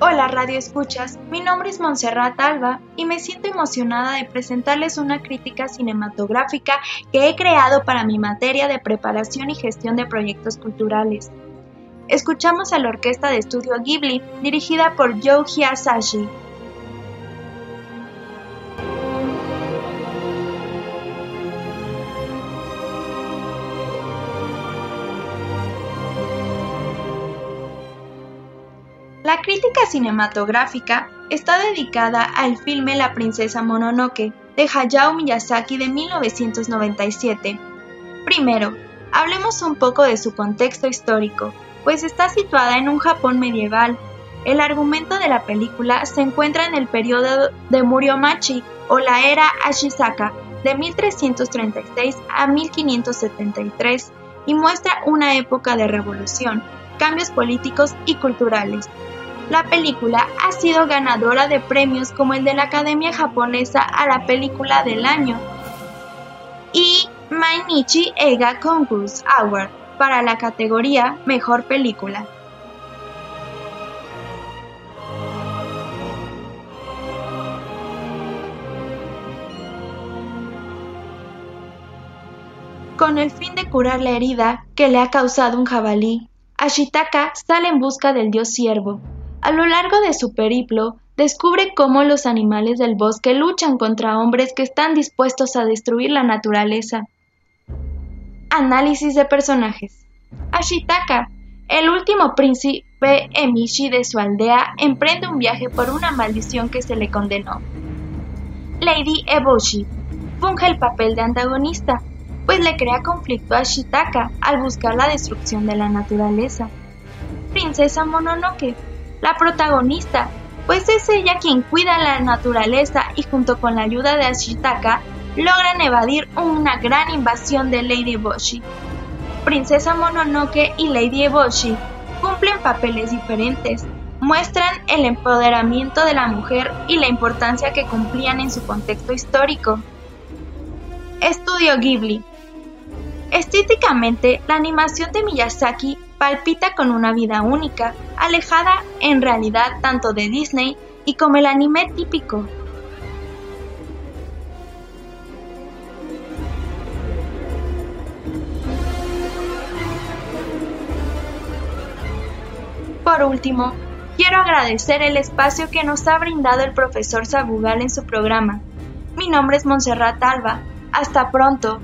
Hola Radio Escuchas, mi nombre es Montserrat Alba y me siento emocionada de presentarles una crítica cinematográfica que he creado para mi materia de preparación y gestión de proyectos culturales. Escuchamos a la orquesta de estudio Ghibli, dirigida por Joe Hisashi. La crítica cinematográfica está dedicada al filme La princesa Mononoke de Hayao Miyazaki de 1997. Primero, hablemos un poco de su contexto histórico, pues está situada en un Japón medieval. El argumento de la película se encuentra en el periodo de Muriomachi o la era Ashizaka de 1336 a 1573 y muestra una época de revolución, cambios políticos y culturales, la película ha sido ganadora de premios como el de la Academia Japonesa a la Película del Año y Mainichi Eiga Concourse Award para la categoría Mejor Película. Con el fin de curar la herida que le ha causado un jabalí, Ashitaka sale en busca del dios ciervo, a lo largo de su periplo, descubre cómo los animales del bosque luchan contra hombres que están dispuestos a destruir la naturaleza. Análisis de personajes. Ashitaka, el último príncipe Emishi de su aldea, emprende un viaje por una maldición que se le condenó. Lady Eboshi funge el papel de antagonista, pues le crea conflicto a Ashitaka al buscar la destrucción de la naturaleza. Princesa Mononoke la protagonista, pues es ella quien cuida la naturaleza y junto con la ayuda de Ashitaka logran evadir una gran invasión de Lady Eboshi. Princesa Mononoke y Lady Eboshi cumplen papeles diferentes, muestran el empoderamiento de la mujer y la importancia que cumplían en su contexto histórico. Estudio Ghibli. Estéticamente, la animación de Miyazaki palpita con una vida única, alejada en realidad tanto de Disney y como el anime típico. Por último, quiero agradecer el espacio que nos ha brindado el profesor Sabugal en su programa. Mi nombre es Montserrat Alba. Hasta pronto.